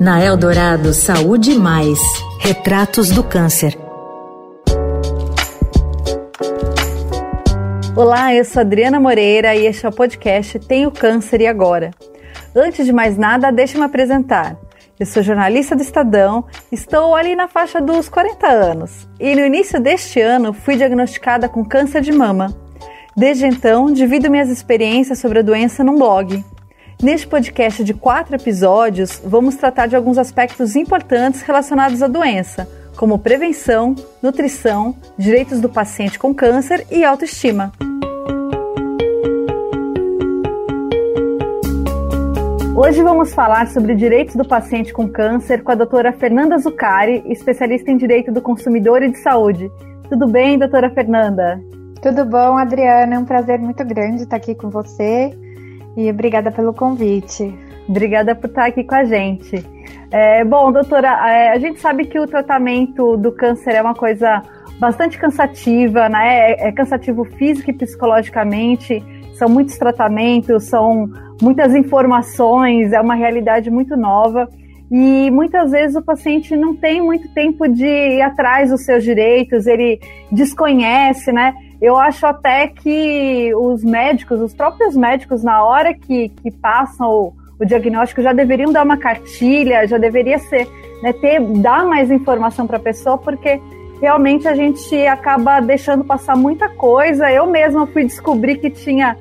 Na Eldorado Saúde Mais. Retratos do Câncer. Olá, eu sou Adriana Moreira e este é o podcast Tenho Câncer e Agora. Antes de mais nada, deixe-me apresentar. Eu sou jornalista do Estadão, estou ali na faixa dos 40 anos e no início deste ano fui diagnosticada com câncer de mama. Desde então, divido minhas experiências sobre a doença num blog. Neste podcast de quatro episódios, vamos tratar de alguns aspectos importantes relacionados à doença, como prevenção, nutrição, direitos do paciente com câncer e autoestima. Hoje vamos falar sobre direitos do paciente com câncer com a doutora Fernanda Zucari, especialista em direito do consumidor e de saúde. Tudo bem, doutora Fernanda? Tudo bom, Adriana? É um prazer muito grande estar aqui com você e obrigada pelo convite. Obrigada por estar aqui com a gente. É, bom, doutora, é, a gente sabe que o tratamento do câncer é uma coisa bastante cansativa, né? É, é cansativo físico e psicologicamente. São muitos tratamentos, são muitas informações, é uma realidade muito nova. E muitas vezes o paciente não tem muito tempo de ir atrás dos seus direitos, ele desconhece, né? Eu acho até que os médicos, os próprios médicos, na hora que, que passam o, o diagnóstico, já deveriam dar uma cartilha, já deveria ser, né, ter, dar mais informação para a pessoa, porque realmente a gente acaba deixando passar muita coisa. Eu mesma fui descobrir que tinha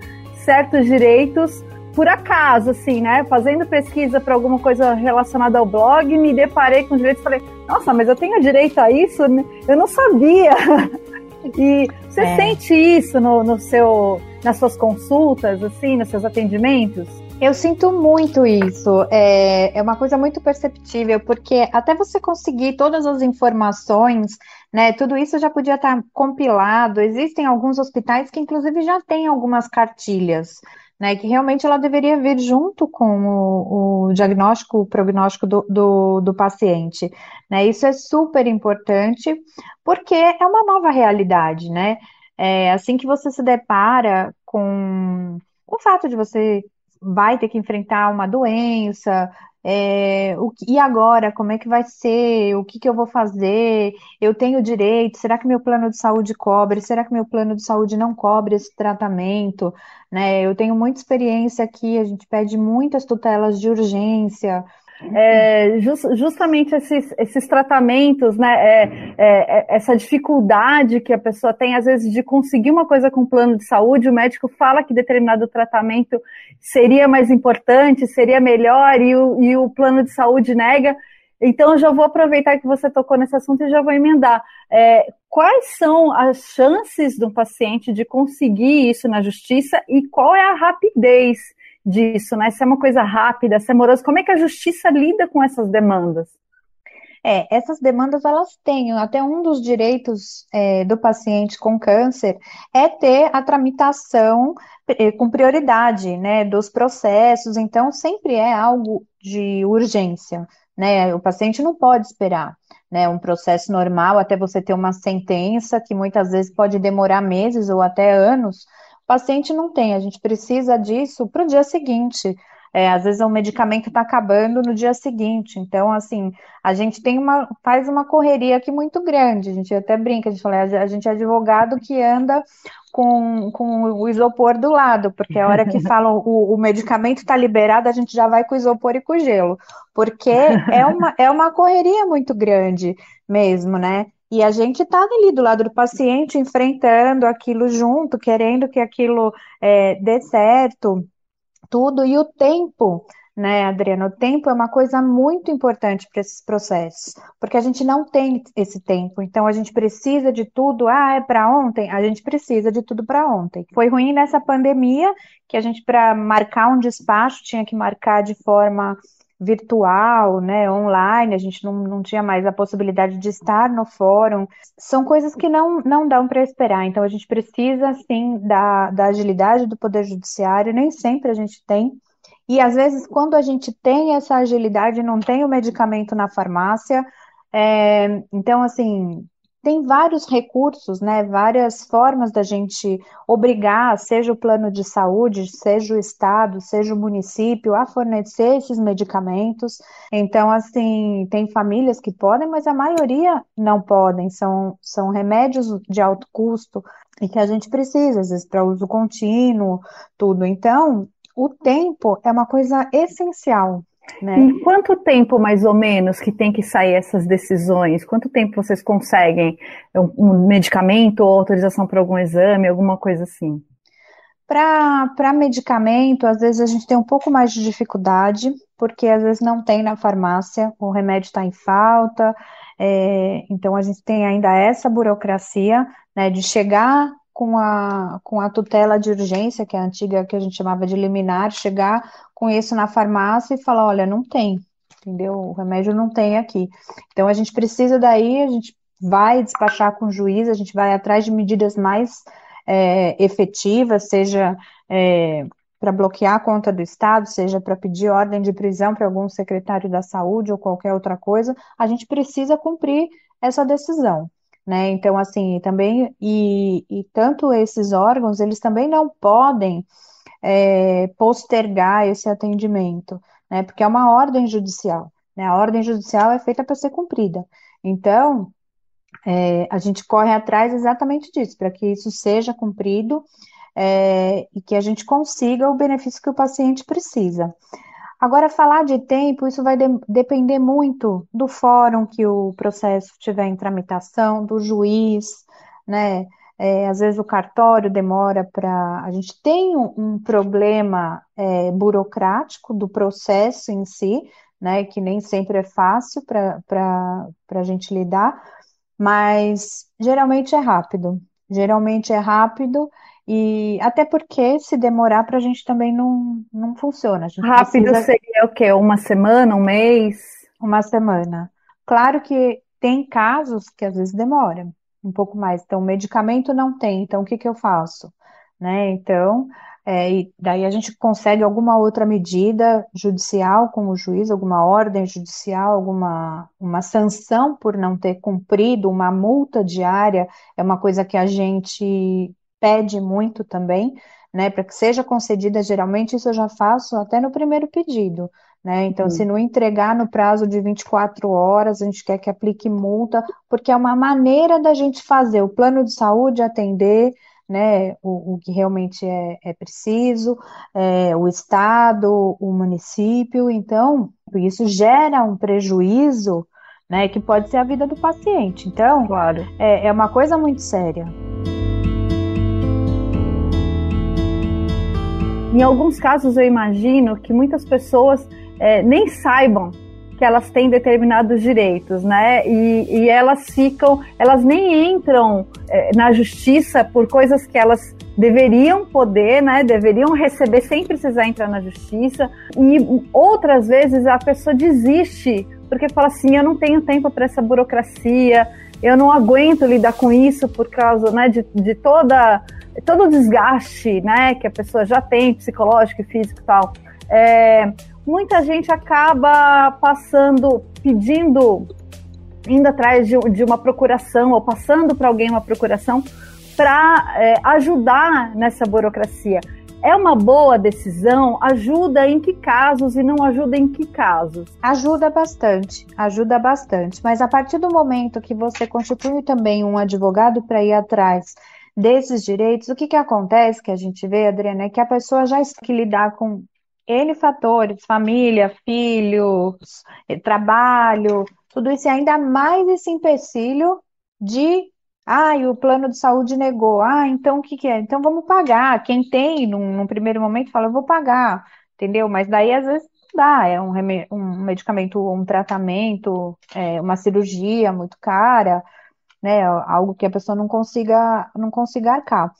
certos direitos por acaso, assim, né? Fazendo pesquisa para alguma coisa relacionada ao blog, me deparei com direitos e falei, nossa, mas eu tenho direito a isso? Eu não sabia. E você é. sente isso no, no seu, nas suas consultas, assim, nos seus atendimentos? Eu sinto muito isso. É, é uma coisa muito perceptível, porque até você conseguir todas as informações, né? Tudo isso já podia estar compilado. Existem alguns hospitais que, inclusive, já têm algumas cartilhas né, que realmente ela deveria vir junto com o, o diagnóstico, o prognóstico do, do, do, paciente. Né? Isso é super importante, porque é uma nova realidade, né? É, assim que você se depara com o fato de você vai ter que enfrentar uma doença, é, o, e agora, como é que vai ser? O que, que eu vou fazer? Eu tenho direito? Será que meu plano de saúde cobre? Será que meu plano de saúde não cobre esse tratamento? Né? Eu tenho muita experiência aqui, a gente pede muitas tutelas de urgência. É, just, justamente esses, esses tratamentos, né, é, é, é, essa dificuldade que a pessoa tem, às vezes, de conseguir uma coisa com plano de saúde, o médico fala que determinado tratamento seria mais importante, seria melhor, e o, e o plano de saúde nega. Então, eu já vou aproveitar que você tocou nesse assunto e já vou emendar. É, quais são as chances do paciente de conseguir isso na justiça e qual é a rapidez disso, né? Se é uma coisa rápida, se é moroso, como é que a justiça lida com essas demandas? É, essas demandas elas têm, até um dos direitos é, do paciente com câncer é ter a tramitação é, com prioridade, né, dos processos, então sempre é algo de urgência, né, o paciente não pode esperar, né, um processo normal até você ter uma sentença que muitas vezes pode demorar meses ou até anos, o paciente não tem, a gente precisa disso para o dia seguinte. É, às vezes o medicamento está acabando no dia seguinte. Então, assim, a gente tem uma, faz uma correria aqui muito grande. A gente até brinca, a gente fala, a gente é advogado que anda com, com o isopor do lado, porque a hora que falam o, o medicamento está liberado, a gente já vai com o isopor e com o gelo, porque é uma, é uma correria muito grande mesmo, né? E a gente está ali do lado do paciente, enfrentando aquilo junto, querendo que aquilo é, dê certo, tudo. E o tempo, né, Adriana? O tempo é uma coisa muito importante para esses processos, porque a gente não tem esse tempo. Então a gente precisa de tudo. Ah, é para ontem? A gente precisa de tudo para ontem. Foi ruim nessa pandemia que a gente, para marcar um despacho, tinha que marcar de forma virtual, né, online, a gente não, não tinha mais a possibilidade de estar no fórum, são coisas que não, não dão para esperar. Então, a gente precisa, sim, da, da agilidade do Poder Judiciário, nem sempre a gente tem. E, às vezes, quando a gente tem essa agilidade, não tem o medicamento na farmácia. É, então, assim, tem vários recursos, né, várias formas da gente obrigar, seja o plano de saúde, seja o estado, seja o município, a fornecer esses medicamentos. Então, assim, tem famílias que podem, mas a maioria não podem. São, são remédios de alto custo e que a gente precisa, às vezes, para uso contínuo, tudo. Então, o tempo é uma coisa essencial né? Em quanto tempo, mais ou menos, que tem que sair essas decisões? Quanto tempo vocês conseguem um medicamento ou autorização para algum exame, alguma coisa assim? Para medicamento, às vezes a gente tem um pouco mais de dificuldade, porque às vezes não tem na farmácia, o remédio está em falta, é, então a gente tem ainda essa burocracia, né, de chegar com a, com a tutela de urgência, que é a antiga que a gente chamava de liminar, chegar com isso na farmácia e falar, olha, não tem, entendeu? O remédio não tem aqui. Então a gente precisa daí, a gente vai despachar com o juiz, a gente vai atrás de medidas mais é, efetivas, seja é, para bloquear a conta do Estado, seja para pedir ordem de prisão para algum secretário da saúde ou qualquer outra coisa, a gente precisa cumprir essa decisão. Né? Então, assim, também, e, e tanto esses órgãos, eles também não podem é, postergar esse atendimento, né? Porque é uma ordem judicial, né? A ordem judicial é feita para ser cumprida. Então, é, a gente corre atrás exatamente disso, para que isso seja cumprido é, e que a gente consiga o benefício que o paciente precisa. Agora, falar de tempo, isso vai de depender muito do fórum que o processo tiver em tramitação, do juiz, né? É, às vezes o cartório demora para. A gente tem um, um problema é, burocrático do processo em si, né, que nem sempre é fácil para a gente lidar, mas geralmente é rápido. Geralmente é rápido, e até porque se demorar para a gente também não, não funciona. Rápido precisa... seria o quê? Uma semana, um mês? Uma semana. Claro que tem casos que às vezes demora um pouco mais. Então, medicamento não tem, então o que que eu faço? Né? Então, é, e daí a gente consegue alguma outra medida judicial com o juiz, alguma ordem judicial, alguma uma sanção por não ter cumprido, uma multa diária, é uma coisa que a gente pede muito também, né, para que seja concedida, geralmente isso eu já faço até no primeiro pedido, né? Então, se não entregar no prazo de 24 horas, a gente quer que aplique multa, porque é uma maneira da gente fazer o plano de saúde atender né, o, o que realmente é, é preciso, é, o Estado, o município, então, isso gera um prejuízo, né, que pode ser a vida do paciente. Então, claro. é, é uma coisa muito séria. Em alguns casos, eu imagino que muitas pessoas é, nem saibam que elas têm determinados direitos, né? E, e elas ficam, elas nem entram é, na justiça por coisas que elas deveriam poder, né? Deveriam receber sem precisar entrar na justiça. E outras vezes a pessoa desiste porque fala assim: eu não tenho tempo para essa burocracia, eu não aguento lidar com isso por causa, né? De, de toda todo o desgaste, né? Que a pessoa já tem psicológico e físico e tal. É, muita gente acaba passando, pedindo, indo atrás de, de uma procuração ou passando para alguém uma procuração para é, ajudar nessa burocracia. É uma boa decisão? Ajuda em que casos e não ajuda em que casos? Ajuda bastante, ajuda bastante. Mas a partir do momento que você constitui também um advogado para ir atrás desses direitos, o que, que acontece que a gente vê, Adriana, é que a pessoa já que lidar com N fatores, família, filhos, eh, trabalho, tudo isso e ainda mais esse empecilho de, ah, o plano de saúde negou, ah, então o que que é? Então vamos pagar. Quem tem, num, num primeiro momento, fala, eu vou pagar, entendeu? Mas daí às vezes dá, é um, um medicamento, um tratamento, é, uma cirurgia muito cara, né? Algo que a pessoa não consiga, não consiga arcar.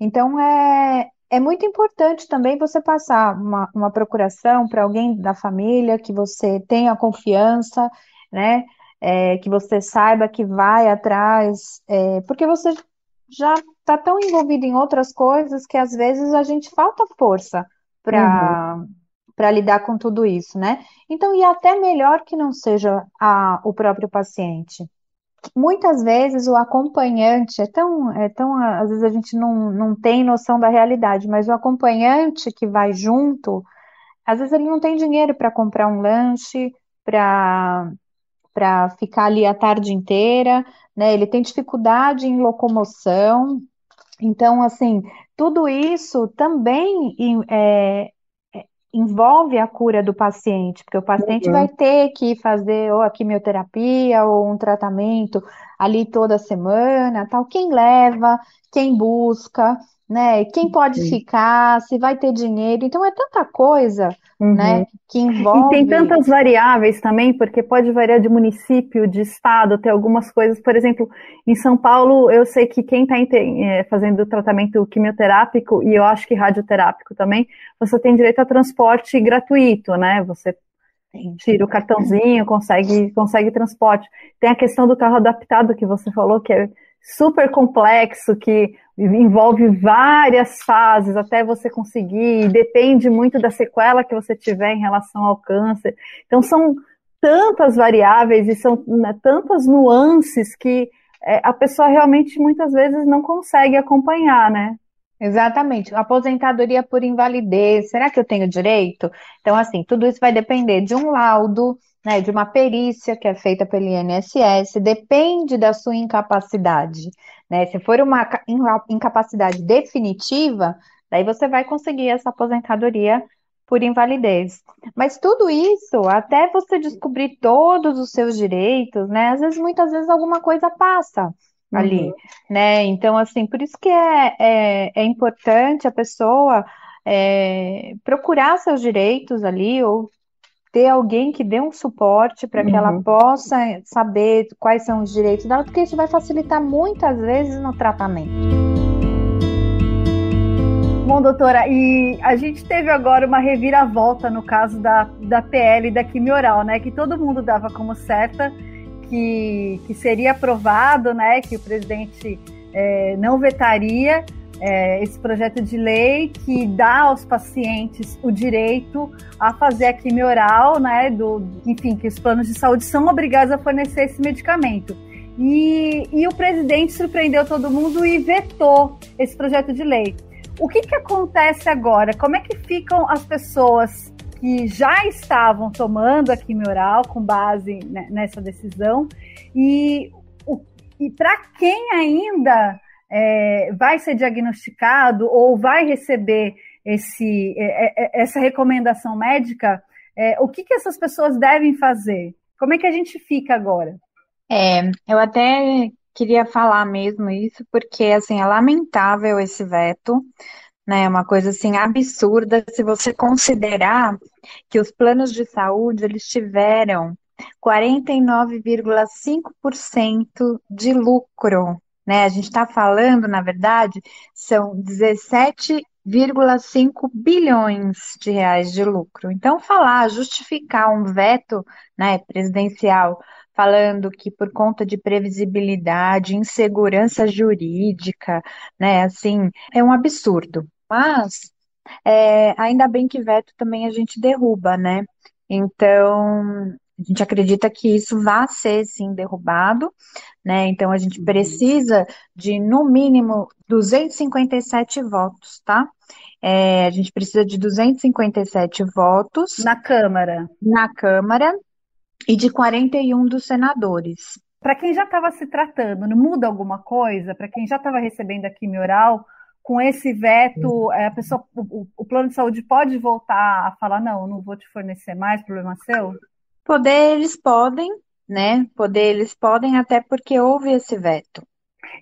Então é, é muito importante também você passar uma, uma procuração para alguém da família que você tenha confiança, né? É, que você saiba que vai atrás, é, porque você já está tão envolvido em outras coisas que às vezes a gente falta força para uhum. para lidar com tudo isso, né? Então, e até melhor que não seja a, o próprio paciente, muitas vezes o acompanhante é tão, é tão, às vezes a gente não, não tem noção da realidade, mas o acompanhante que vai junto, às vezes ele não tem dinheiro para comprar um lanche, para para ficar ali a tarde inteira, né? Ele tem dificuldade em locomoção. Então, assim, tudo isso também é, envolve a cura do paciente, porque o paciente uhum. vai ter que fazer ou a quimioterapia ou um tratamento ali toda semana, tal. Quem leva, quem busca, né? Quem pode Sim. ficar, se vai ter dinheiro. Então é tanta coisa, uhum. né, que envolve. E tem tantas variáveis também, porque pode variar de município, de estado, tem algumas coisas. Por exemplo, em São Paulo, eu sei que quem está é, fazendo tratamento quimioterápico e eu acho que radioterápico também, você tem direito a transporte gratuito, né? Você tira o cartãozinho, consegue, consegue transporte. Tem a questão do carro adaptado que você falou, que é super complexo, que envolve várias fases até você conseguir, depende muito da sequela que você tiver em relação ao câncer. Então, são tantas variáveis e são né, tantas nuances que é, a pessoa realmente muitas vezes não consegue acompanhar, né? Exatamente. Aposentadoria por invalidez, será que eu tenho direito? Então, assim, tudo isso vai depender de um laudo, né, de uma perícia que é feita pelo INSS, depende da sua incapacidade. Né? Se for uma incapacidade definitiva, daí você vai conseguir essa aposentadoria por invalidez. Mas tudo isso, até você descobrir todos os seus direitos, né? Às vezes, muitas vezes, alguma coisa passa ali, uhum. né? Então, assim, por isso que é, é, é importante a pessoa é, procurar seus direitos ali, ou ter alguém que dê um suporte para que uhum. ela possa saber quais são os direitos dela, porque isso vai facilitar muitas vezes no tratamento. Bom, doutora, e a gente teve agora uma reviravolta no caso da, da PL da quimio oral, né? Que todo mundo dava como certa que, que seria aprovado, né? Que o presidente é, não vetaria é, esse projeto de lei que dá aos pacientes o direito a fazer a quimio oral, né, do, enfim, que os planos de saúde são obrigados a fornecer esse medicamento. E, e o presidente surpreendeu todo mundo e vetou esse projeto de lei. O que, que acontece agora? Como é que ficam as pessoas que já estavam tomando a quimio oral com base nessa decisão? E, e para quem ainda é, vai ser diagnosticado ou vai receber esse, é, é, essa recomendação médica, é, o que, que essas pessoas devem fazer? Como é que a gente fica agora? É, eu até queria falar mesmo isso, porque assim, é lamentável esse veto, né? É uma coisa assim absurda se você considerar que os planos de saúde eles tiveram 49,5% de lucro né? A gente está falando, na verdade, são 17,5 bilhões de reais de lucro. Então, falar, justificar um veto né, presidencial falando que por conta de previsibilidade, insegurança jurídica, né, assim, é um absurdo. Mas é, ainda bem que veto também a gente derruba, né? Então, a gente acredita que isso vai ser sim derrubado, né? Então a gente uhum. precisa de no mínimo 257 votos, tá? É, a gente precisa de 257 votos na Câmara. Na Câmara e de 41 dos senadores. Para quem já estava se tratando, não muda alguma coisa? Para quem já estava recebendo a quimio oral, com esse veto, é, a pessoa, o, o, plano de saúde pode voltar a falar, não, não vou te fornecer mais, problema seu? Poder eles podem, né? Poder eles podem, até porque houve esse veto.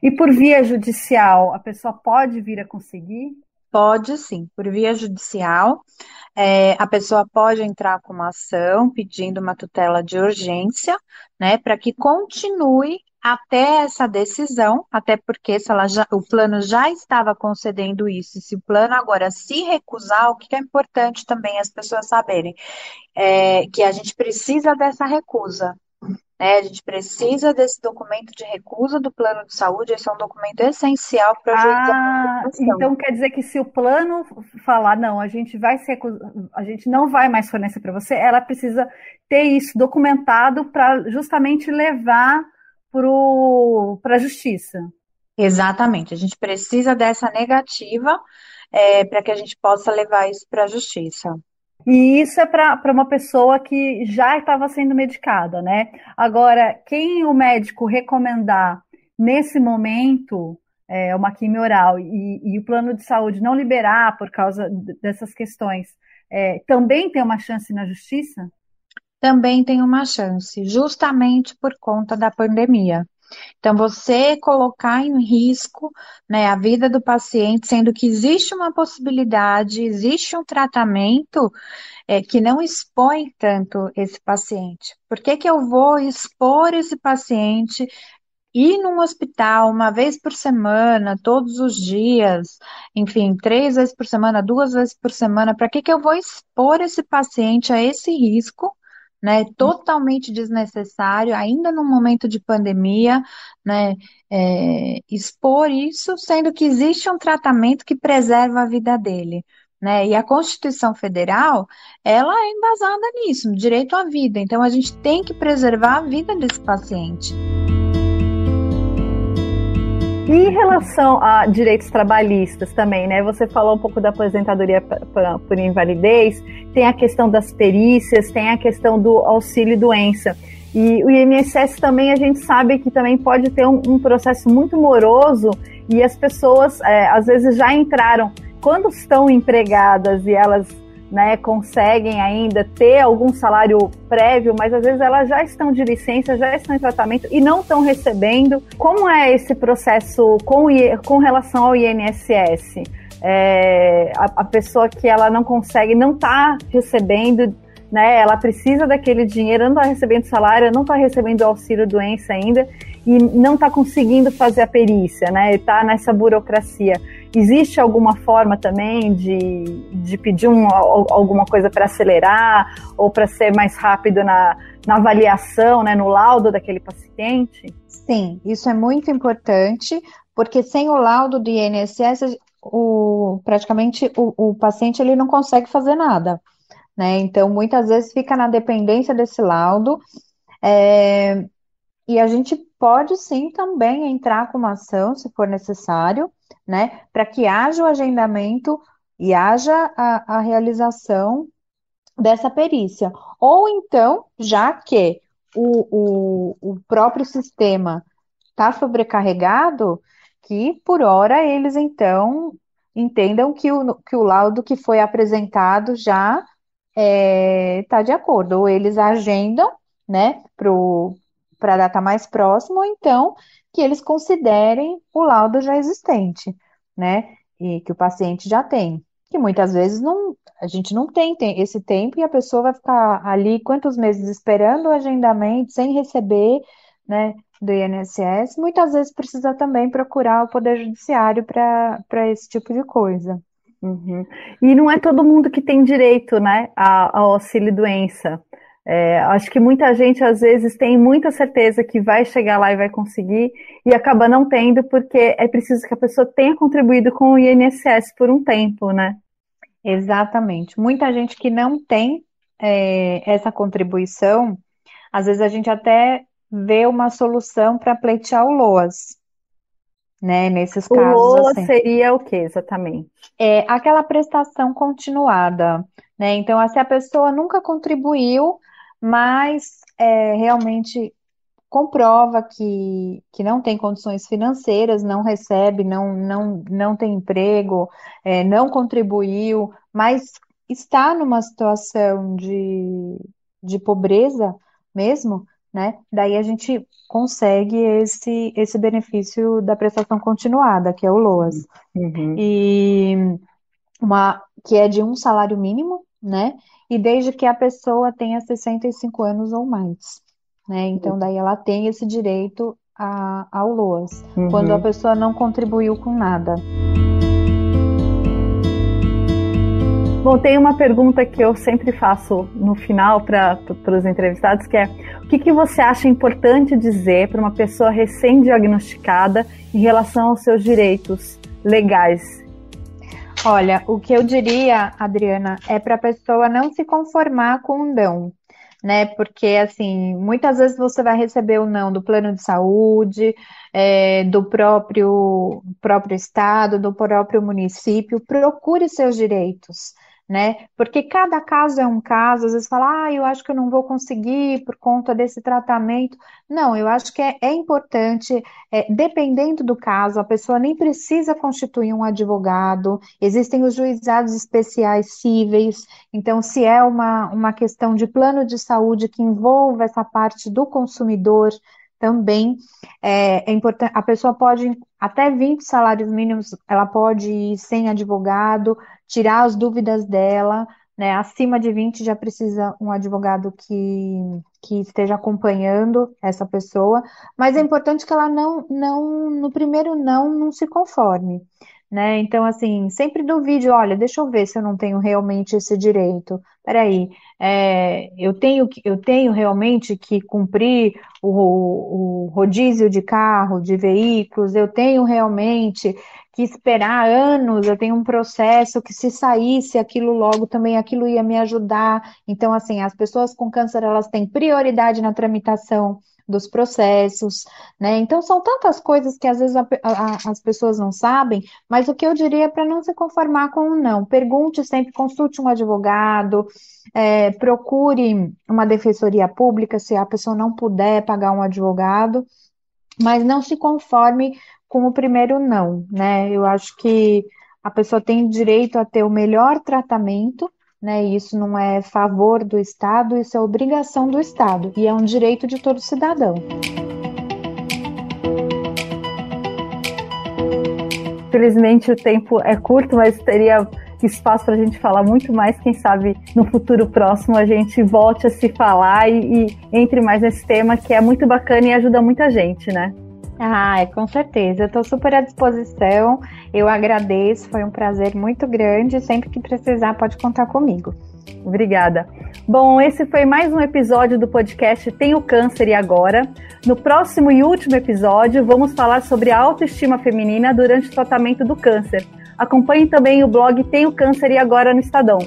E por via judicial, a pessoa pode vir a conseguir? Pode sim, por via judicial. É, a pessoa pode entrar com uma ação pedindo uma tutela de urgência, né, para que continue até essa decisão, até porque se ela já, o plano já estava concedendo isso, e se o plano agora se recusar, o que é importante também as pessoas saberem, é que a gente precisa dessa recusa. Né? A gente precisa desse documento de recusa do plano de saúde, esse é um documento essencial para a ah, Então quer dizer que se o plano falar, não, a gente vai se a gente não vai mais fornecer para você, ela precisa ter isso documentado para justamente levar para a justiça. Exatamente, a gente precisa dessa negativa é, para que a gente possa levar isso para a justiça. E isso é para uma pessoa que já estava sendo medicada, né? Agora, quem o médico recomendar nesse momento é, uma quimio oral e, e, o plano de saúde não liberar por causa dessas questões, é, também tem uma chance na justiça? Também tem uma chance, justamente por conta da pandemia. Então, você colocar em risco né, a vida do paciente, sendo que existe uma possibilidade, existe um tratamento é, que não expõe tanto esse paciente. Por que, que eu vou expor esse paciente ir num hospital uma vez por semana, todos os dias, enfim, três vezes por semana, duas vezes por semana, para que, que eu vou expor esse paciente a esse risco né, totalmente desnecessário, ainda no momento de pandemia, né, é, expor isso, sendo que existe um tratamento que preserva a vida dele. Né? E a Constituição Federal, ela é embasada nisso, no direito à vida. Então, a gente tem que preservar a vida desse paciente. E em relação a direitos trabalhistas também, né? Você falou um pouco da aposentadoria por invalidez, tem a questão das perícias, tem a questão do auxílio doença. E o INSS também a gente sabe que também pode ter um, um processo muito moroso e as pessoas é, às vezes já entraram quando estão empregadas e elas né, conseguem ainda ter algum salário prévio, mas às vezes elas já estão de licença, já estão em tratamento e não estão recebendo. Como é esse processo com, com relação ao INSS? É, a, a, pessoa que ela não consegue, não está recebendo, né, ela precisa daquele dinheiro, não está recebendo salário, não está recebendo auxílio doença ainda e não está conseguindo fazer a perícia, né? Está nessa burocracia. Existe alguma forma também de, de pedir um, alguma coisa para acelerar ou para ser mais rápido na, na avaliação, né, no laudo daquele paciente? Sim, isso é muito importante, porque sem o laudo do INSS, o, praticamente o, o paciente ele não consegue fazer nada. Né? Então, muitas vezes fica na dependência desse laudo. É, e a gente pode sim também entrar com uma ação, se for necessário, né, para que haja o agendamento e haja a, a realização dessa perícia. Ou então, já que o, o, o próprio sistema está sobrecarregado, que por hora eles então entendam que o, que o laudo que foi apresentado já está é, tá de acordo, ou eles agendam, né, para a data mais próxima, ou então que eles considerem o laudo já existente, né? E que o paciente já tem. Que muitas vezes não, a gente não tem, tem esse tempo e a pessoa vai ficar ali quantos meses esperando o agendamento sem receber, né? Do INSS, muitas vezes precisa também procurar o Poder Judiciário para esse tipo de coisa. Uhum. E não é todo mundo que tem direito, né, ao auxílio doença. É, acho que muita gente às vezes tem muita certeza que vai chegar lá e vai conseguir e acaba não tendo porque é preciso que a pessoa tenha contribuído com o INSS por um tempo, né? Exatamente. Muita gente que não tem é, essa contribuição, às vezes a gente até vê uma solução para pleitear o LOAS, né? Nesses casos. O LOAS assim. seria o que exatamente? É aquela prestação continuada, né? Então, se a pessoa nunca contribuiu, mas é, realmente comprova que, que não tem condições financeiras, não recebe, não, não, não tem emprego, é, não contribuiu, mas está numa situação de, de pobreza mesmo, né? Daí a gente consegue esse, esse benefício da prestação continuada, que é o LOAS. Uhum. E uma que é de um salário mínimo, né? e desde que a pessoa tenha 65 anos ou mais. Né? Então, daí ela tem esse direito a, ao LOAS, uhum. quando a pessoa não contribuiu com nada. Bom, tem uma pergunta que eu sempre faço no final para os entrevistados, que é o que, que você acha importante dizer para uma pessoa recém-diagnosticada em relação aos seus direitos legais Olha, o que eu diria, Adriana, é para a pessoa não se conformar com um não, né? Porque, assim, muitas vezes você vai receber o não do plano de saúde, é, do próprio, próprio estado, do próprio município. Procure seus direitos né? Porque cada caso é um caso, às vezes fala, ah, eu acho que eu não vou conseguir por conta desse tratamento. Não, eu acho que é, é importante, é, dependendo do caso, a pessoa nem precisa constituir um advogado, existem os juizados especiais cíveis, então, se é uma, uma questão de plano de saúde que envolva essa parte do consumidor, também é, é importante, a pessoa pode, até 20 salários mínimos, ela pode ir sem advogado, tirar as dúvidas dela, né? Acima de 20 já precisa um advogado que, que esteja acompanhando essa pessoa, mas é importante que ela não, não, no primeiro não, não se conforme né? Então, assim, sempre duvide, olha, deixa eu ver se eu não tenho realmente esse direito. Peraí, é, eu tenho eu tenho realmente que cumprir o, o rodízio de carro, de veículos, eu tenho realmente que esperar anos, eu tenho um processo que se saísse aquilo logo também aquilo ia me ajudar. Então, assim, as pessoas com câncer, elas têm prioridade na tramitação dos processos, né? Então são tantas coisas que às vezes a, a, as pessoas não sabem, mas o que eu diria é para não se conformar com o não. Pergunte sempre, consulte um advogado, é, procure uma defensoria pública se a pessoa não puder pagar um advogado, mas não se conforme com o primeiro não, né? Eu acho que a pessoa tem direito a ter o melhor tratamento né? Isso não é favor do Estado, isso é obrigação do Estado e é um direito de todo cidadão. Felizmente o tempo é curto, mas teria espaço para a gente falar muito mais. Quem sabe no futuro próximo a gente volte a se falar e, e entre mais nesse tema que é muito bacana e ajuda muita gente, né? Ah, com certeza. Eu estou super à disposição. Eu agradeço, foi um prazer muito grande. Sempre que precisar, pode contar comigo. Obrigada. Bom, esse foi mais um episódio do podcast Tenho Câncer e Agora. No próximo e último episódio, vamos falar sobre a autoestima feminina durante o tratamento do câncer. Acompanhe também o blog Tenho Câncer e Agora no Estadão.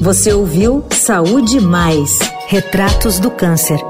Você ouviu Saúde Mais Retratos do Câncer